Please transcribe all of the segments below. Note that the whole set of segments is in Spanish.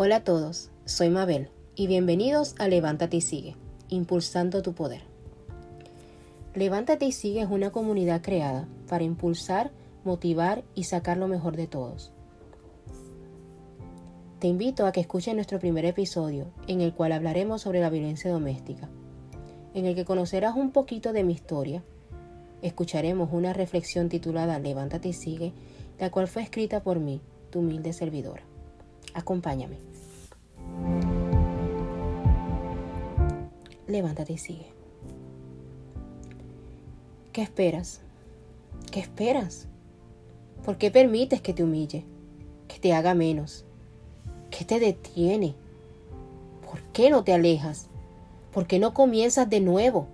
Hola a todos, soy Mabel y bienvenidos a Levántate y Sigue, impulsando tu poder. Levántate y Sigue es una comunidad creada para impulsar, motivar y sacar lo mejor de todos. Te invito a que escuches nuestro primer episodio, en el cual hablaremos sobre la violencia doméstica, en el que conocerás un poquito de mi historia. Escucharemos una reflexión titulada Levántate y sigue, la cual fue escrita por mí, tu humilde servidora. Acompáñame. Levántate y sigue. ¿Qué esperas? ¿Qué esperas? ¿Por qué permites que te humille? Que te haga menos? ¿Qué te detiene? ¿Por qué no te alejas? ¿Por qué no comienzas de nuevo?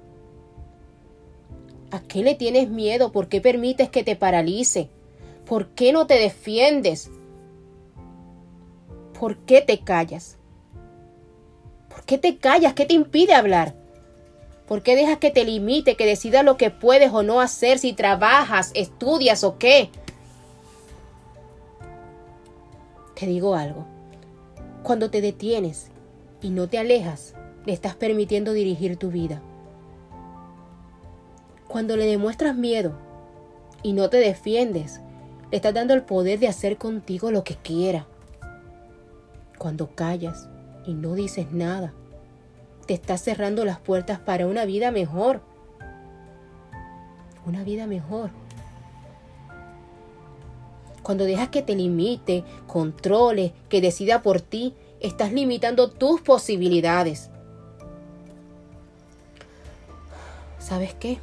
¿A qué le tienes miedo? ¿Por qué permites que te paralice? ¿Por qué no te defiendes? ¿Por qué te callas? ¿Por qué te callas? ¿Qué te impide hablar? ¿Por qué dejas que te limite, que decida lo que puedes o no hacer, si trabajas, estudias o qué? Te digo algo. Cuando te detienes y no te alejas, le estás permitiendo dirigir tu vida. Cuando le demuestras miedo y no te defiendes, le estás dando el poder de hacer contigo lo que quiera. Cuando callas y no dices nada, te estás cerrando las puertas para una vida mejor. Una vida mejor. Cuando dejas que te limite, controle, que decida por ti, estás limitando tus posibilidades. ¿Sabes qué?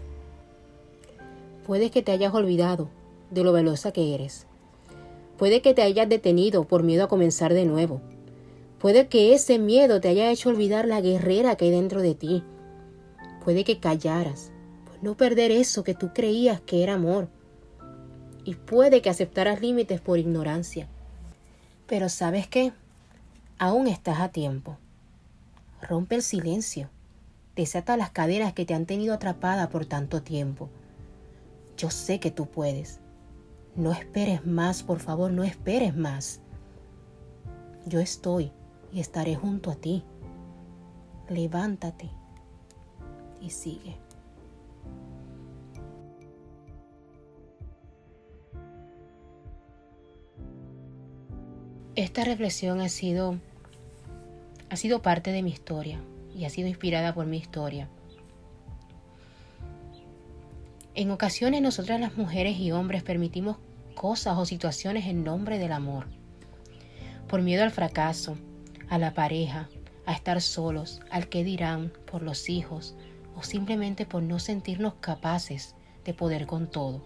Puede que te hayas olvidado de lo velosa que eres. Puede que te hayas detenido por miedo a comenzar de nuevo. Puede que ese miedo te haya hecho olvidar la guerrera que hay dentro de ti. Puede que callaras por no perder eso que tú creías que era amor y puede que aceptaras límites por ignorancia. Pero ¿sabes qué? Aún estás a tiempo. Rompe el silencio. Desata las cadenas que te han tenido atrapada por tanto tiempo. Yo sé que tú puedes. No esperes más, por favor, no esperes más. Yo estoy y estaré junto a ti. Levántate y sigue. Esta reflexión ha sido, ha sido parte de mi historia y ha sido inspirada por mi historia. En ocasiones nosotras las mujeres y hombres permitimos cosas o situaciones en nombre del amor. Por miedo al fracaso, a la pareja, a estar solos, al que dirán, por los hijos o simplemente por no sentirnos capaces de poder con todo.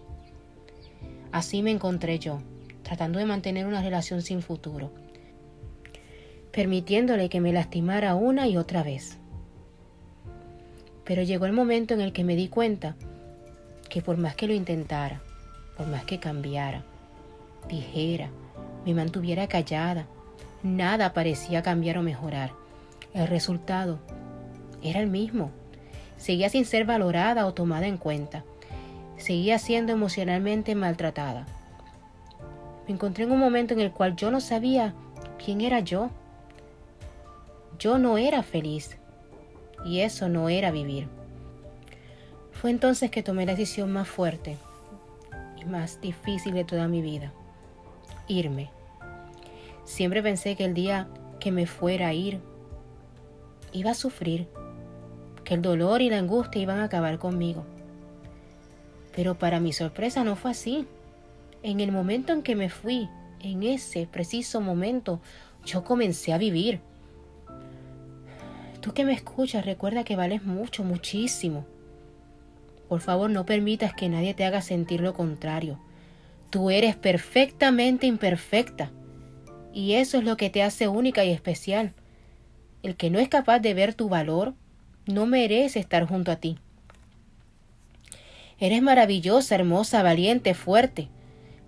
Así me encontré yo, tratando de mantener una relación sin futuro, permitiéndole que me lastimara una y otra vez. Pero llegó el momento en el que me di cuenta que por más que lo intentara, por más que cambiara, dijera, me mantuviera callada, nada parecía cambiar o mejorar. El resultado era el mismo. Seguía sin ser valorada o tomada en cuenta. Seguía siendo emocionalmente maltratada me encontré en un momento en el cual yo no sabía quién era yo. Yo no era feliz y eso no era vivir. Fue entonces que tomé la decisión más fuerte y más difícil de toda mi vida, irme. Siempre pensé que el día que me fuera a ir, iba a sufrir, que el dolor y la angustia iban a acabar conmigo. Pero para mi sorpresa no fue así. En el momento en que me fui, en ese preciso momento, yo comencé a vivir. Tú que me escuchas, recuerda que vales mucho, muchísimo. Por favor, no permitas que nadie te haga sentir lo contrario. Tú eres perfectamente imperfecta. Y eso es lo que te hace única y especial. El que no es capaz de ver tu valor, no merece estar junto a ti. Eres maravillosa, hermosa, valiente, fuerte.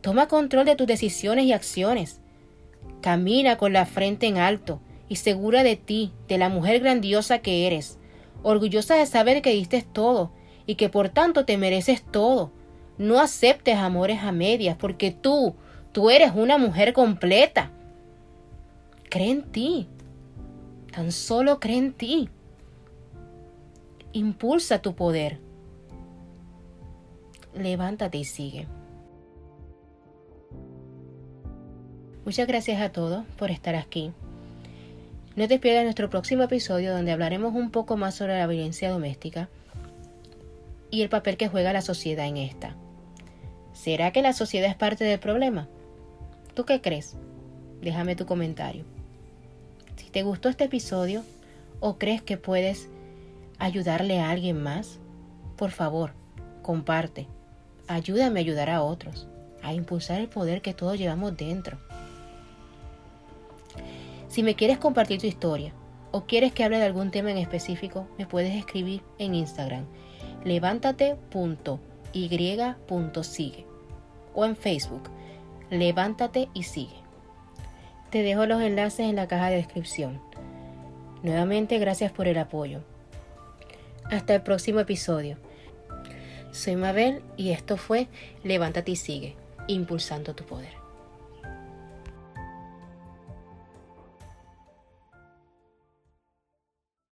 Toma control de tus decisiones y acciones. Camina con la frente en alto y segura de ti, de la mujer grandiosa que eres, orgullosa de saber que diste todo y que por tanto te mereces todo. No aceptes amores a medias porque tú, tú eres una mujer completa. Cree en ti. Tan solo cree en ti. Impulsa tu poder. Levántate y sigue. Muchas gracias a todos por estar aquí. No te pierdas nuestro próximo episodio donde hablaremos un poco más sobre la violencia doméstica y el papel que juega la sociedad en esta. ¿Será que la sociedad es parte del problema? ¿Tú qué crees? Déjame tu comentario. Si te gustó este episodio o crees que puedes ayudarle a alguien más, por favor, comparte. Ayúdame a ayudar a otros, a impulsar el poder que todos llevamos dentro. Si me quieres compartir tu historia o quieres que hable de algún tema en específico, me puedes escribir en Instagram levántate.y.sigue o en Facebook levántate y sigue. Te dejo los enlaces en la caja de descripción. Nuevamente gracias por el apoyo. Hasta el próximo episodio. Soy Mabel y esto fue Levántate y sigue, impulsando tu poder.